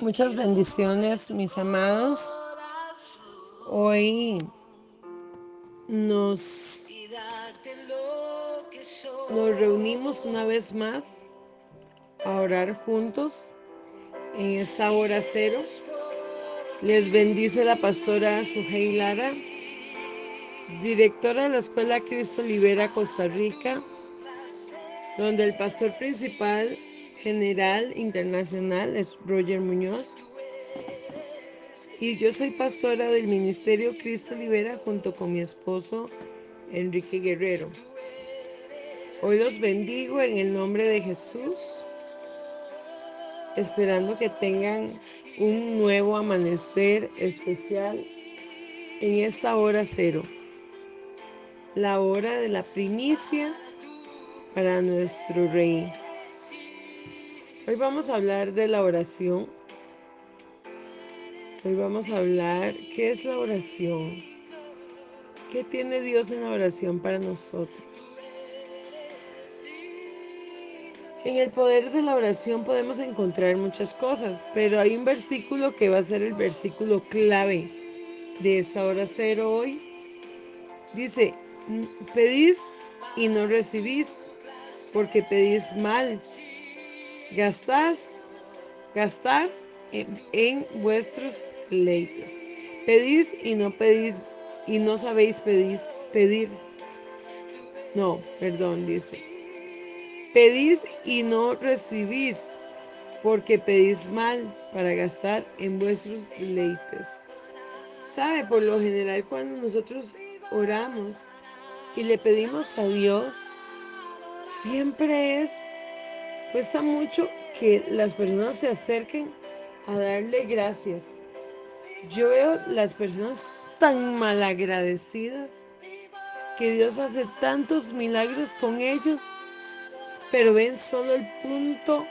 Muchas bendiciones, mis amados. Hoy nos, nos reunimos una vez más a orar juntos en esta hora cero. Les bendice la pastora Sujei Lara, directora de la Escuela Cristo Libera Costa Rica, donde el pastor principal general internacional es Roger Muñoz. Y yo soy pastora del Ministerio Cristo Libera junto con mi esposo Enrique Guerrero. Hoy los bendigo en el nombre de Jesús, esperando que tengan un nuevo amanecer especial en esta hora cero, la hora de la primicia para nuestro Rey. Hoy vamos a hablar de la oración. Hoy vamos a hablar qué es la oración. ¿Qué tiene Dios en la oración para nosotros? En el poder de la oración podemos encontrar muchas cosas, pero hay un versículo que va a ser el versículo clave de esta hora cero hoy. Dice, pedís y no recibís, porque pedís mal gastás, gastar en, en vuestros leites. Pedís y no pedís y no sabéis pedir, pedir. No, perdón, dice. Pedís y no recibís, porque pedís mal para gastar en vuestros deleites. ¿Sabe? Por lo general cuando nosotros oramos y le pedimos a Dios, siempre es Cuesta mucho que las personas se acerquen a darle gracias. Yo veo las personas tan malagradecidas que Dios hace tantos milagros con ellos, pero ven solo el punto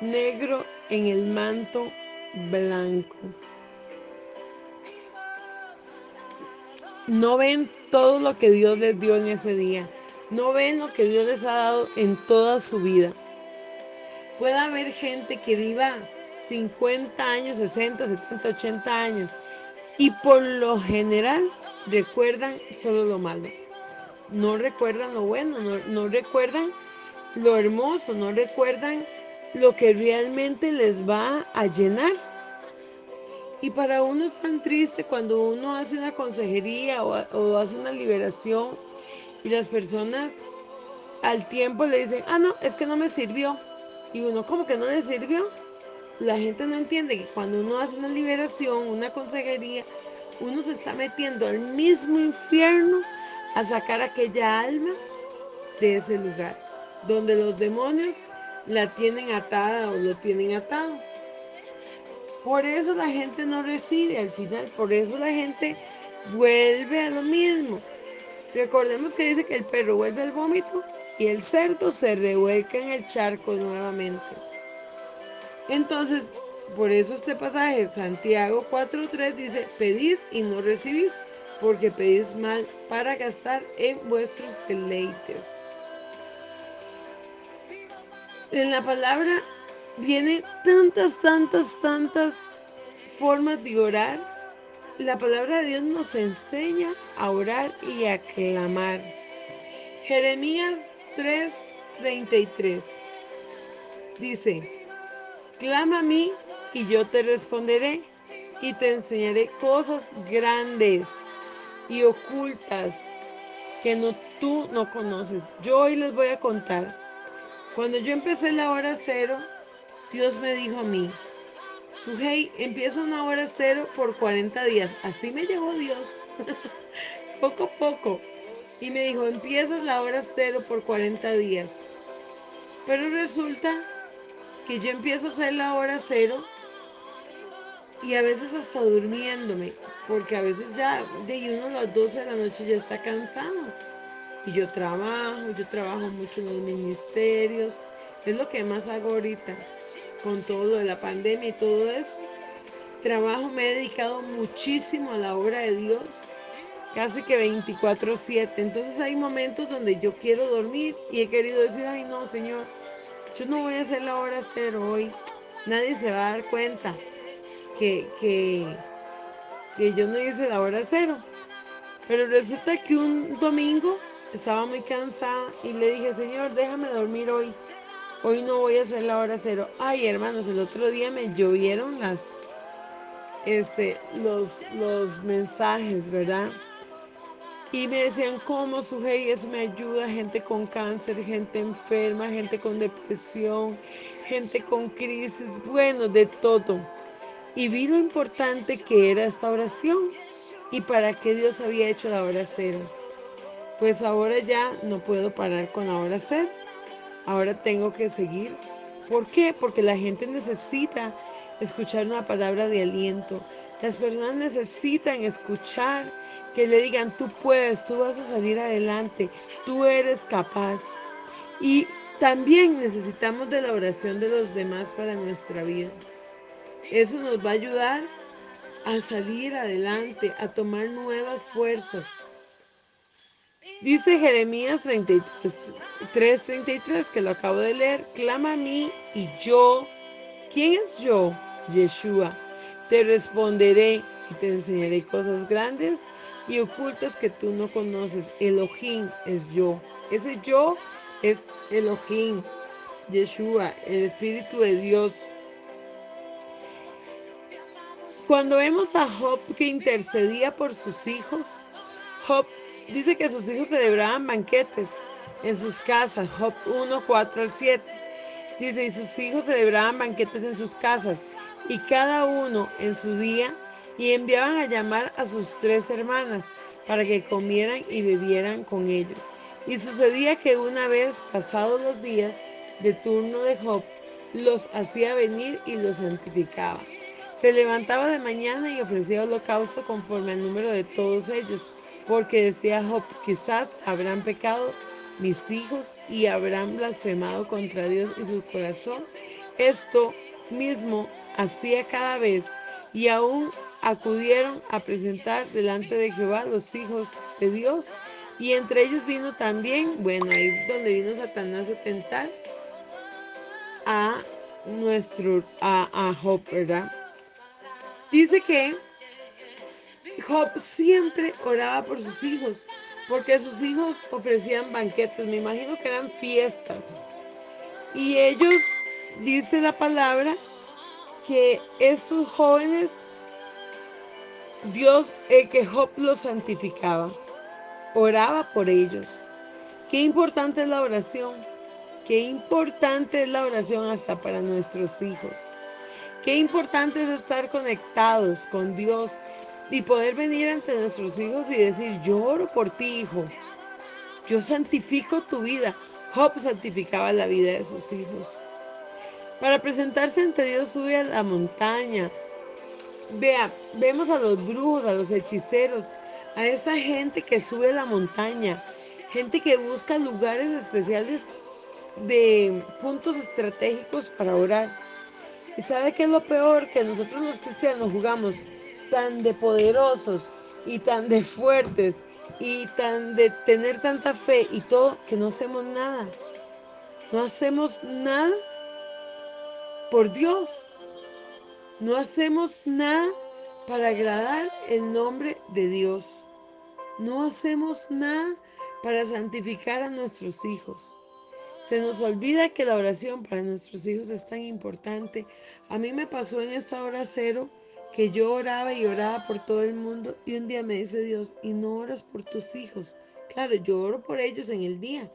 negro en el manto blanco. No ven todo lo que Dios les dio en ese día. No ven lo que Dios les ha dado en toda su vida. Puede haber gente que viva 50 años, 60, 70, 80 años y por lo general recuerdan solo lo malo. No recuerdan lo bueno, no, no recuerdan lo hermoso, no recuerdan lo que realmente les va a llenar. Y para uno es tan triste cuando uno hace una consejería o, o, hace una liberación y las personas al tiempo le dicen, ah, no, es que no me sirvió. Y uno como que no le sirvió. La gente no entiende que cuando uno hace una liberación, una consejería, uno se está metiendo al mismo infierno a sacar aquella alma de ese lugar, donde los demonios la tienen atada o lo tienen atado. Por eso la gente no recibe al final, por eso la gente vuelve a lo mismo. Recordemos que dice que el perro vuelve al vómito y el cerdo se revuelca en el charco nuevamente. Entonces, por eso este pasaje, Santiago 4.3 dice, pedís y no recibís, porque pedís mal para gastar en vuestros deleites. En la palabra viene tantas, tantas, tantas formas de orar. La palabra de Dios nos enseña a orar y a clamar. Jeremías 3:33. Dice, clama a mí y yo te responderé y te enseñaré cosas grandes y ocultas que no, tú no conoces. Yo hoy les voy a contar. Cuando yo empecé la hora cero, Dios me dijo a mí, Sujei, empieza una hora cero por 40 días. Así me llevó Dios. poco a poco y me dijo, empiezas la hora cero por 40 días. Pero resulta que yo empiezo a hacer la hora cero y a veces hasta durmiéndome, porque a veces ya de uno a las 12 de la noche ya está cansado. Y yo trabajo, yo trabajo mucho en los ministerios, es lo que más hago ahorita, con todo lo de la pandemia y todo eso. Trabajo, me he dedicado muchísimo a la obra de Dios casi que 24/7. Entonces hay momentos donde yo quiero dormir y he querido decir, ay no, Señor, yo no voy a hacer la hora cero hoy. Nadie se va a dar cuenta. que, que, que yo no hice la hora cero. Pero resulta que un domingo estaba muy cansada y le dije, Señor, déjame dormir hoy. Hoy no voy a hacer la hora cero. Ay, hermanos, el otro día me llovieron las, este, los, los mensajes, ¿verdad? Y me decían cómo su y eso me ayuda, gente con cáncer, gente enferma, gente con depresión, gente con crisis, bueno, de todo. Y vi lo importante que era esta oración y para qué Dios había hecho la hora cero. Pues ahora ya no puedo parar con la hora cero. Ahora tengo que seguir. ¿Por qué? Porque la gente necesita escuchar una palabra de aliento. Las personas necesitan escuchar que le digan, tú puedes, tú vas a salir adelante, tú eres capaz. Y también necesitamos de la oración de los demás para nuestra vida. Eso nos va a ayudar a salir adelante, a tomar nuevas fuerzas. Dice Jeremías 3:33, que lo acabo de leer, clama a mí y yo, ¿quién es yo? Yeshua, te responderé y te enseñaré cosas grandes y ocultas que tú no conoces. Elohim es yo. Ese yo es Elohim, Yeshua, el Espíritu de Dios. Cuando vemos a Job que intercedía por sus hijos, Job dice que sus hijos celebraban banquetes en sus casas, Job 1, 4 al 7. Dice, y sus hijos celebraban banquetes en sus casas, y cada uno en su día y enviaban a llamar a sus tres hermanas para que comieran y bebieran con ellos. Y sucedía que una vez pasados los días de turno de Job, los hacía venir y los santificaba. Se levantaba de mañana y ofrecía holocausto conforme al número de todos ellos, porque decía Job, quizás habrán pecado mis hijos y habrán blasfemado contra Dios y su corazón. Esto mismo hacía cada vez y aún acudieron a presentar delante de Jehová los hijos de Dios. Y entre ellos vino también, bueno, ahí donde vino Satanás a tentar a nuestro, a, a Job, ¿verdad? Dice que Job siempre oraba por sus hijos, porque sus hijos ofrecían banquetes, me imagino que eran fiestas. Y ellos, dice la palabra, que estos jóvenes Dios, el que Job los santificaba, oraba por ellos. Qué importante es la oración. Qué importante es la oración hasta para nuestros hijos. Qué importante es estar conectados con Dios y poder venir ante nuestros hijos y decir, yo oro por ti, hijo. Yo santifico tu vida. Job santificaba la vida de sus hijos. Para presentarse ante Dios sube a la montaña, Vea, vemos a los brujos, a los hechiceros, a esa gente que sube la montaña, gente que busca lugares especiales de puntos estratégicos para orar. ¿Y sabe qué es lo peor? Que nosotros los cristianos jugamos tan de poderosos y tan de fuertes y tan de tener tanta fe y todo que no hacemos nada. No hacemos nada por Dios. No hacemos nada para agradar el nombre de Dios. No hacemos nada para santificar a nuestros hijos. Se nos olvida que la oración para nuestros hijos es tan importante. A mí me pasó en esta hora cero que yo oraba y oraba por todo el mundo y un día me dice Dios, y no oras por tus hijos. Claro, yo oro por ellos en el día,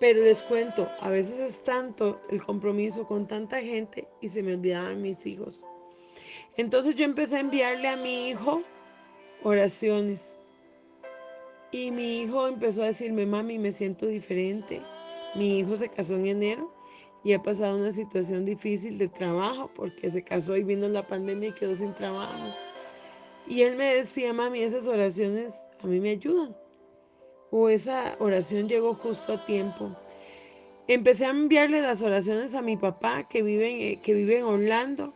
pero les cuento, a veces es tanto el compromiso con tanta gente y se me olvidaban mis hijos. Entonces yo empecé a enviarle a mi hijo oraciones. Y mi hijo empezó a decirme, mami, me siento diferente. Mi hijo se casó en enero y ha pasado una situación difícil de trabajo porque se casó y vino la pandemia y quedó sin trabajo. Y él me decía, mami, esas oraciones a mí me ayudan. O esa oración llegó justo a tiempo. Empecé a enviarle las oraciones a mi papá que vive, que vive en Orlando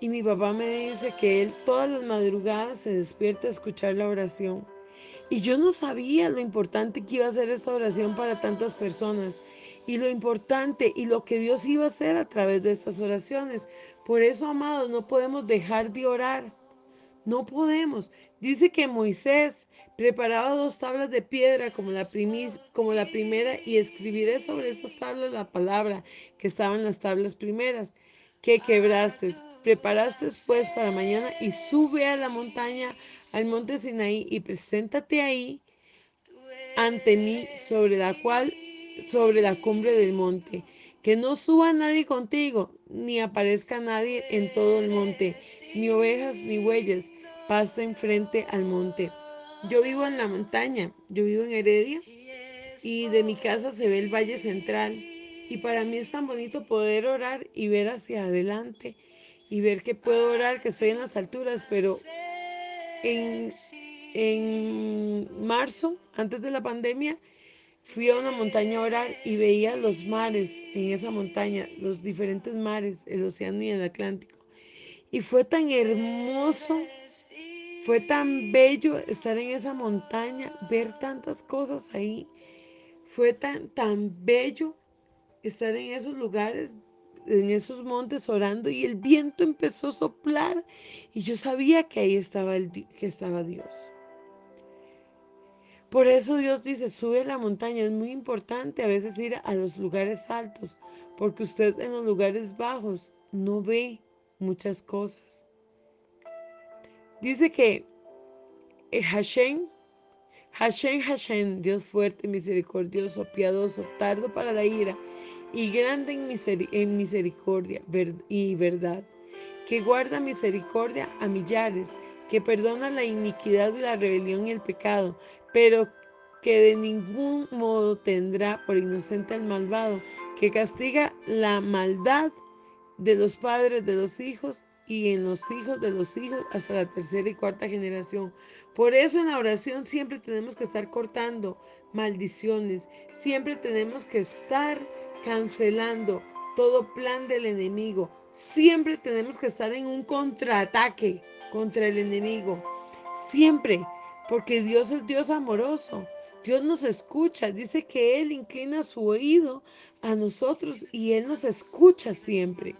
y mi papá me dice que él todas las madrugadas se despierta a escuchar la oración. Y yo no sabía lo importante que iba a ser esta oración para tantas personas. y lo importante y lo que Dios iba a hacer a través de estas oraciones. Por eso, amados, no podemos dejar de orar. No podemos. Dice que Moisés preparaba dos tablas de piedra como la, como la primera y escribiré sobre estas tablas la palabra que estaba en las tablas primeras que quebraste. Preparaste pues para mañana y sube a la montaña, al monte Sinaí y preséntate ahí ante mí sobre la cual, sobre la cumbre del monte. Que no suba nadie contigo, ni aparezca nadie en todo el monte, ni ovejas ni bueyes, pasen frente al monte. Yo vivo en la montaña, yo vivo en Heredia, y de mi casa se ve el valle central. Y para mí es tan bonito poder orar y ver hacia adelante y ver que puedo orar, que estoy en las alturas, pero en, en marzo, antes de la pandemia, Fui a una montaña a orar y veía los mares en esa montaña, los diferentes mares, el océano y el Atlántico. Y fue tan hermoso, fue tan bello estar en esa montaña, ver tantas cosas ahí. Fue tan, tan bello estar en esos lugares, en esos montes orando y el viento empezó a soplar y yo sabía que ahí estaba, el, que estaba Dios. Por eso Dios dice, sube la montaña. Es muy importante a veces ir a los lugares altos, porque usted en los lugares bajos no ve muchas cosas. Dice que eh, Hashem, Hashem, Hashem, Dios fuerte, misericordioso, piadoso, tardo para la ira y grande en, misericordia y verdad, que guarda misericordia a millares, que perdona la iniquidad y la rebelión y el pecado, pero que de ningún modo tendrá por inocente al malvado, que castiga la maldad de los padres de los hijos y en los hijos de los hijos hasta la tercera y cuarta generación. Por eso en la oración siempre tenemos que estar cortando maldiciones, siempre tenemos que estar cancelando todo plan del enemigo, siempre tenemos que estar en un contraataque contra el enemigo, siempre porque Dios es Dios amoroso. Dios nos escucha, dice que Él inclina su oído a nosotros y Él nos escucha siempre.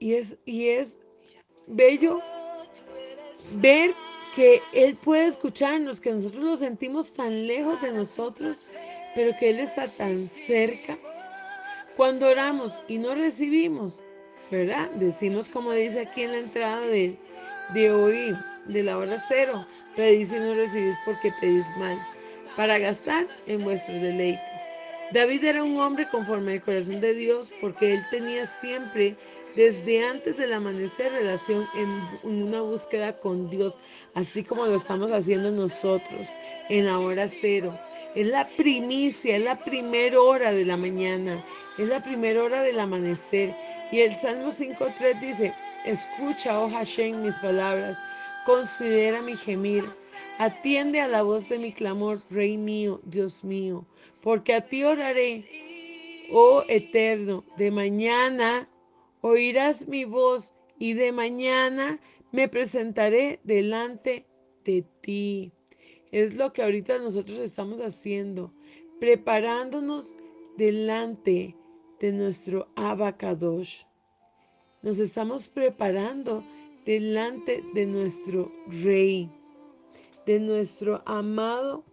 Y es, y es bello ver que Él puede escucharnos, que nosotros lo sentimos tan lejos de nosotros, pero que Él está tan cerca. Cuando oramos y no recibimos, ¿verdad? Decimos como dice aquí en la entrada de, de hoy, de la hora cero, pedís y no recibís porque pedís mal, para gastar en vuestros deleites. David era un hombre conforme al corazón de Dios porque él tenía siempre, desde antes del amanecer, relación en, una búsqueda con Dios, así como lo estamos haciendo nosotros en la hora cero. Es la primicia, es la primera hora de la mañana, es la primera hora del amanecer. Y el Salmo 5.3 dice, escucha, oh Hashem, mis palabras, considera mi gemir, atiende a la voz de mi clamor, Rey mío, Dios mío, porque a ti oraré, oh eterno, de mañana oirás mi voz y de mañana me presentaré delante de ti. Es lo que ahorita nosotros estamos haciendo, preparándonos delante de nuestro abacadosh. Nos estamos preparando delante de nuestro Rey, de nuestro amado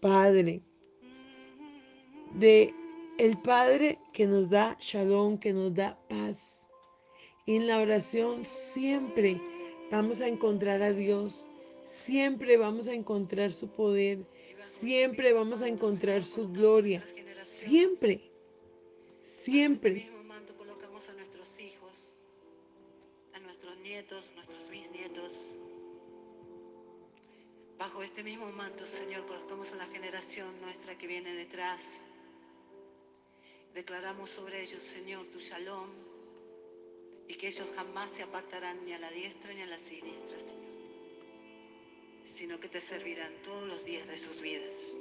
Padre, de el Padre que nos da shalom, que nos da paz. En la oración siempre vamos a encontrar a Dios, siempre vamos a encontrar su poder, siempre vamos a encontrar su gloria, siempre. Siempre. colocamos a nuestros hijos, a nuestros nietos, nuestros bisnietos. Bajo este mismo manto, Señor, colocamos a la generación nuestra que viene detrás. Declaramos sobre ellos, Señor, tu shalom y que ellos jamás se apartarán ni a la diestra ni a la siniestra, Señor, sino que te servirán todos los días de sus vidas.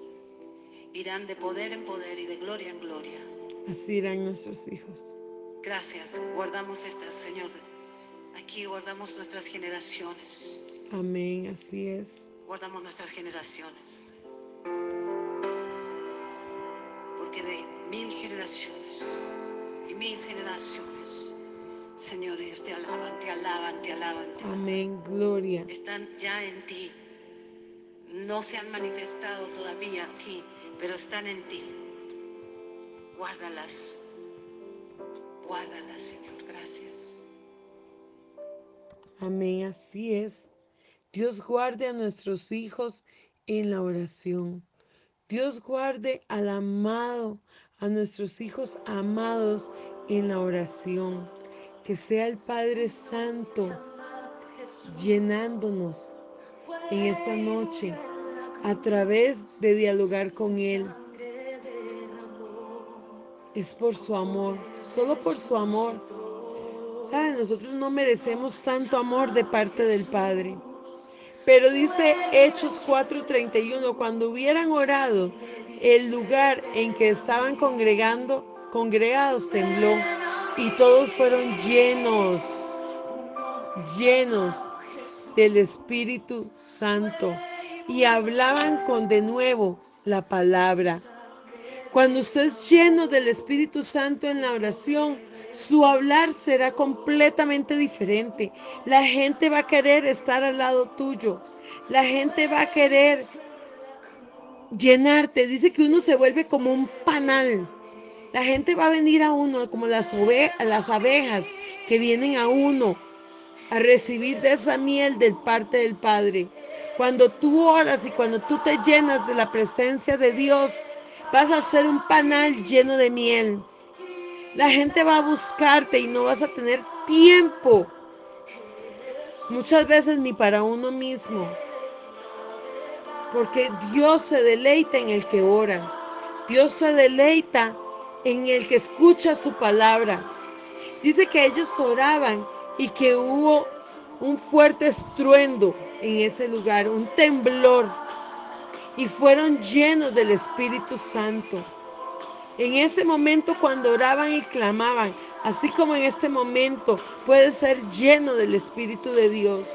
Irán de poder en poder y de gloria en gloria Así irán nuestros hijos. Gracias. Guardamos estas, Señor. Aquí guardamos nuestras generaciones. Amén, así es. Guardamos nuestras generaciones. Generaciones y mil generaciones, Señor, ellos te alaban, te alaban, te alaban. Te alaban. Amén, gloria. Están ya en ti. No se han manifestado todavía aquí, pero están en ti. Guárdalas. Guárdalas, Señor. Gracias. Amén, así es. Dios guarde a nuestros hijos en la oración. Dios guarde al amado, a nuestros hijos amados en la oración. Que sea el Padre Santo llenándonos en esta noche a través de dialogar con Él. Es por su amor, solo por su amor. Saben, nosotros no merecemos tanto amor de parte del Padre. Pero dice Hechos 4:31, cuando hubieran orado, el lugar en que estaban congregando, congregados tembló y todos fueron llenos, llenos del Espíritu Santo y hablaban con de nuevo la palabra. Cuando usted es lleno del Espíritu Santo en la oración, su hablar será completamente diferente. La gente va a querer estar al lado tuyo. La gente va a querer llenarte. Dice que uno se vuelve como un panal. La gente va a venir a uno como las, las abejas que vienen a uno a recibir de esa miel del parte del Padre. Cuando tú oras y cuando tú te llenas de la presencia de Dios, vas a ser un panal lleno de miel. La gente va a buscarte y no vas a tener tiempo. Muchas veces ni para uno mismo. Porque Dios se deleita en el que ora. Dios se deleita en el que escucha su palabra. Dice que ellos oraban y que hubo un fuerte estruendo en ese lugar, un temblor. Y fueron llenos del Espíritu Santo. En ese momento cuando oraban y clamaban, así como en este momento puede ser lleno del Espíritu de Dios.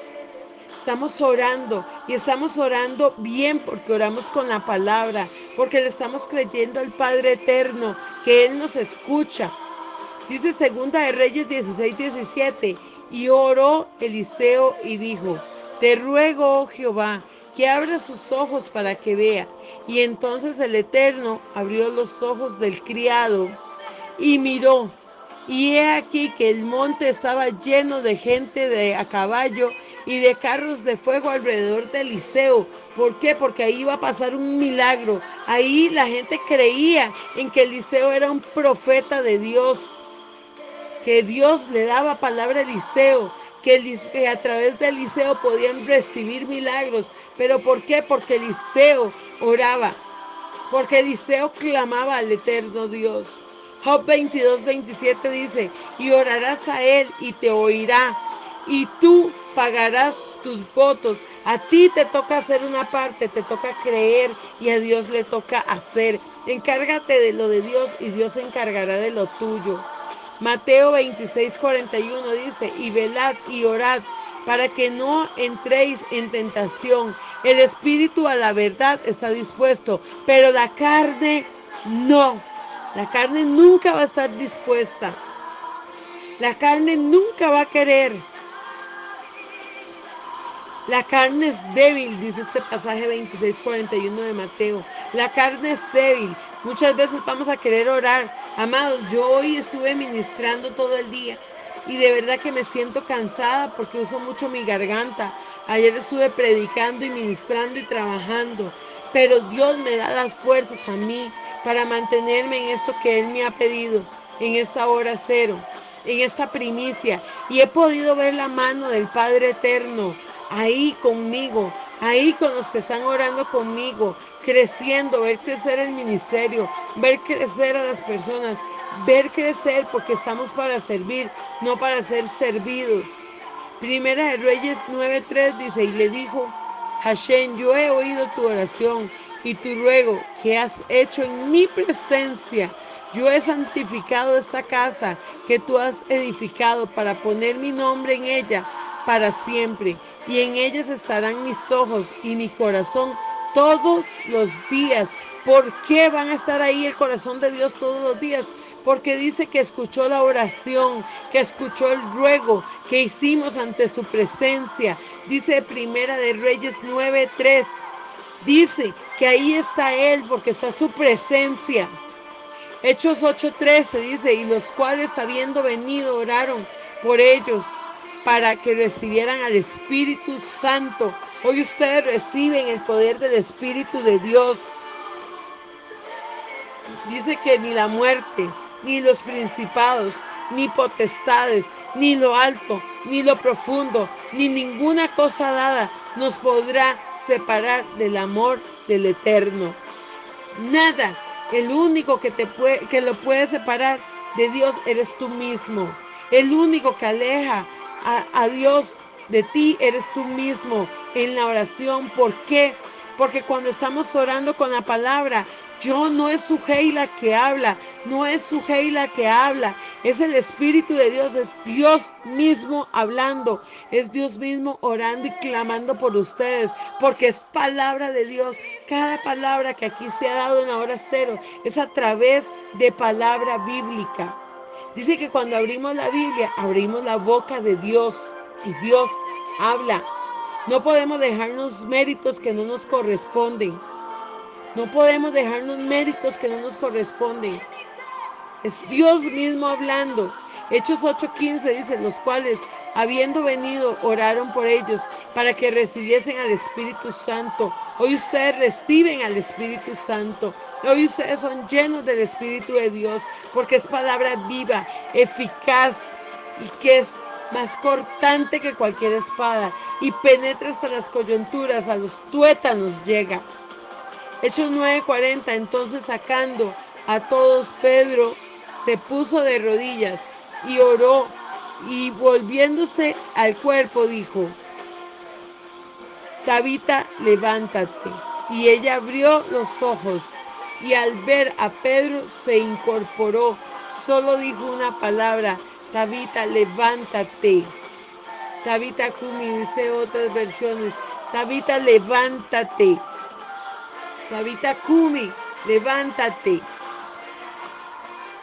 Estamos orando y estamos orando bien porque oramos con la palabra, porque le estamos creyendo al Padre Eterno, que Él nos escucha. Dice Segunda de Reyes 16, 17, y oró Eliseo y dijo, te ruego, oh Jehová, que abra sus ojos para que vea. Y entonces el Eterno abrió los ojos del criado y miró. Y he aquí que el monte estaba lleno de gente de a caballo y de carros de fuego alrededor de Eliseo. ¿Por qué? Porque ahí iba a pasar un milagro. Ahí la gente creía en que Eliseo era un profeta de Dios. Que Dios le daba palabra a Eliseo. Que, a través de Eliseo podían recibir milagros. ¿Pero por qué? Porque Eliseo oraba. Porque Eliseo clamaba al eterno Dios. Job 22, 27 dice, y orarás a él y te oirá, y tú pagarás tus votos. A ti te toca hacer una parte, te toca creer y a Dios le toca hacer. Encárgate de lo de Dios y Dios se encargará de lo tuyo. Mateo 26, 41 dice, y velad y orad para que no entréis en tentación. El espíritu a la verdad está dispuesto, pero la carne no. La carne nunca va a estar dispuesta. La carne nunca va a querer. La carne es débil, dice este pasaje 26:41 de Mateo. La carne es débil. Muchas veces vamos a querer orar. Amados, yo hoy estuve ministrando todo el día y de verdad que me siento cansada porque uso mucho mi garganta. Ayer estuve predicando y ministrando y trabajando, pero Dios me da las fuerzas a mí para mantenerme en esto que Él me ha pedido, en esta hora cero, en esta primicia. Y he podido ver la mano del Padre Eterno ahí conmigo, ahí con los que están orando conmigo, creciendo, ver crecer el ministerio, ver crecer a las personas, ver crecer porque estamos para servir, no para ser servidos. Primera de Reyes 9:3 dice, y le dijo, Hashem, yo he oído tu oración y tu ruego que has hecho en mi presencia. Yo he santificado esta casa que tú has edificado para poner mi nombre en ella para siempre, y en ellas estarán mis ojos y mi corazón todos los días ¿Por qué van a estar ahí el corazón de Dios todos los días? Porque dice que escuchó la oración, que escuchó el ruego que hicimos ante su presencia. Dice Primera de Reyes 9:3. Dice que ahí está Él porque está su presencia. Hechos 8:13 dice, y los cuales habiendo venido oraron por ellos para que recibieran al Espíritu Santo. Hoy ustedes reciben el poder del Espíritu de Dios. Dice que ni la muerte, ni los principados, ni potestades, ni lo alto, ni lo profundo, ni ninguna cosa dada nos podrá separar del amor del Eterno. Nada, el único que, te puede, que lo puede separar de Dios eres tú mismo. El único que aleja a, Dios de ti eres tú mismo en la oración. ¿Por qué? Porque cuando estamos orando con la palabra, yo no es su la que habla, no es su la que habla, es el Espíritu de Dios, es Dios mismo hablando, es Dios mismo orando y clamando por ustedes, porque es palabra de Dios. Cada palabra que aquí se ha dado en la cero es a través de palabra bíblica. Dice que cuando abrimos la Biblia, abrimos la boca de Dios y Dios habla. No podemos dejarnos méritos que no nos corresponden. No podemos dejarnos méritos que no nos corresponden. Es Dios mismo hablando. Hechos 8:15 dice, los cuales, habiendo venido, oraron por ellos para que recibiesen al Espíritu Santo. Hoy ustedes reciben al Espíritu Santo. Hoy ustedes son llenos del Espíritu de Dios porque es palabra viva, eficaz y que es más cortante que cualquier espada y penetra hasta las coyunturas, a los tuétanos llega. Hechos 9:40, entonces sacando a todos, Pedro se puso de rodillas y oró y volviéndose al cuerpo dijo, Tabita, levántate. Y ella abrió los ojos y al ver a Pedro se incorporó. Solo dijo una palabra, Tabita, levántate. Tabita Kumi dice otras versiones, Tabita, levántate. Tabita Kumi, levántate.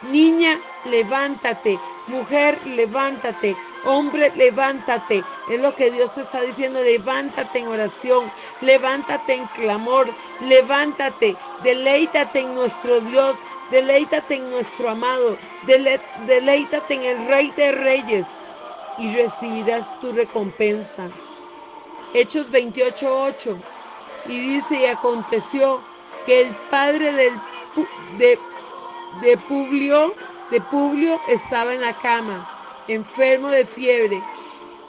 Niña, levántate. Mujer, levántate. Hombre, levántate. Es lo que Dios te está diciendo. Levántate en oración. Levántate en clamor. Levántate. Deleítate en nuestro Dios. Deleítate en nuestro amado. deleítate en el Rey de Reyes. Y recibirás tu recompensa. Hechos 28.8 y dice, y aconteció que el padre de, de, Publio, de Publio estaba en la cama, enfermo de fiebre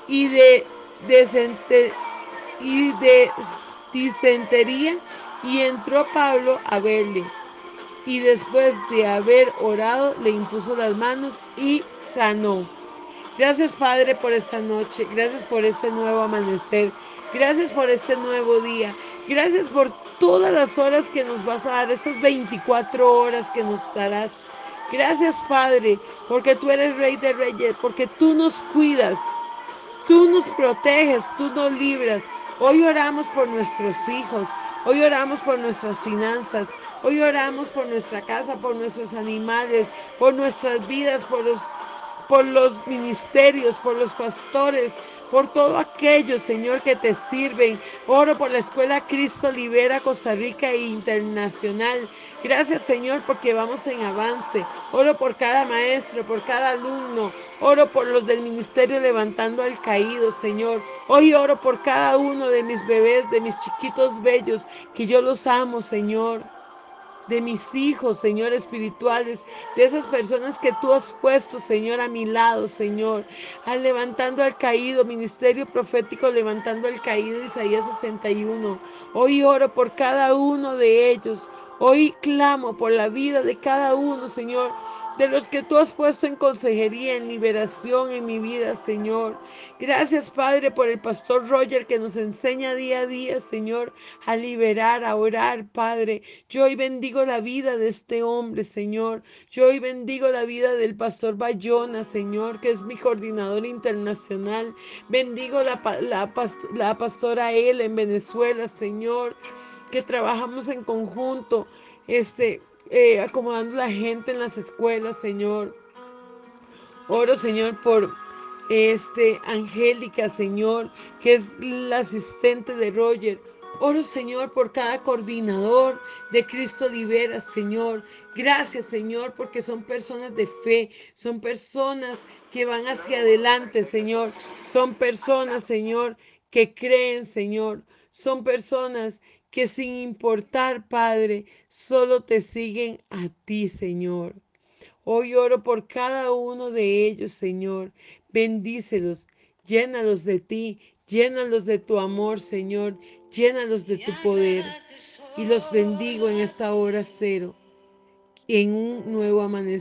y de, disentería, y entró Pablo a verle. Y después de haber orado, le impuso las manos y sanó. Gracias Padre por esta noche, gracias por este nuevo amanecer, gracias por este nuevo día. Gracias por todas las horas que nos vas a dar, estas 24 horas que nos darás. Gracias, Padre, porque tú eres Rey de Reyes, porque tú nos cuidas, tú nos proteges, tú nos libras. Hoy oramos por nuestros hijos, hoy oramos por nuestras finanzas, hoy oramos por nuestra casa, por nuestros animales, por nuestras vidas, por los, por los ministerios, por los pastores, por todo aquello, Señor, que te sirven. Oro por la Escuela Cristo Libera Costa Rica e Internacional. Gracias, Señor, porque vamos en avance. Oro por cada maestro, por cada alumno. Oro por los del ministerio levantando al caído, Señor. Hoy oro por cada uno de mis bebés, de mis chiquitos bellos, que yo los amo, Señor de mis hijos, Señor, espirituales, de esas personas que tú has puesto, Señor, a mi lado, Señor, al levantando al caído, ministerio profético levantando al caído, Isaías 61. Hoy oro por cada uno de ellos. Hoy clamo por la vida de cada uno, Señor de los que tú has puesto en consejería, en liberación en mi vida, Señor. Gracias, Padre, por el pastor Roger que nos enseña día a día, Señor, a liberar, a orar, Padre. Yo hoy bendigo la vida de este hombre, Señor. Yo hoy bendigo la vida del pastor Bayona, Señor, que es mi coordinador internacional. Bendigo la, la, pastora él en Venezuela, Señor, que trabajamos en conjunto este, eh, acomodando la gente en las escuelas, Señor. Oro, Señor, por este Angélica, Señor, que es la asistente de Roger. Oro, Señor, por cada coordinador de Cristo Libera, Señor. Gracias, Señor, porque son personas de fe, son personas que van hacia adelante, Señor. Son personas, Señor, que creen, Señor. Son personas que sin importar, Padre, solo te siguen a ti, Señor. Hoy oro por cada uno de ellos, Señor. Bendícelos, llénalos de ti, llénalos de tu amor, Señor. Llénalos de tu poder. Y los bendigo en esta hora cero, en un nuevo amanecer.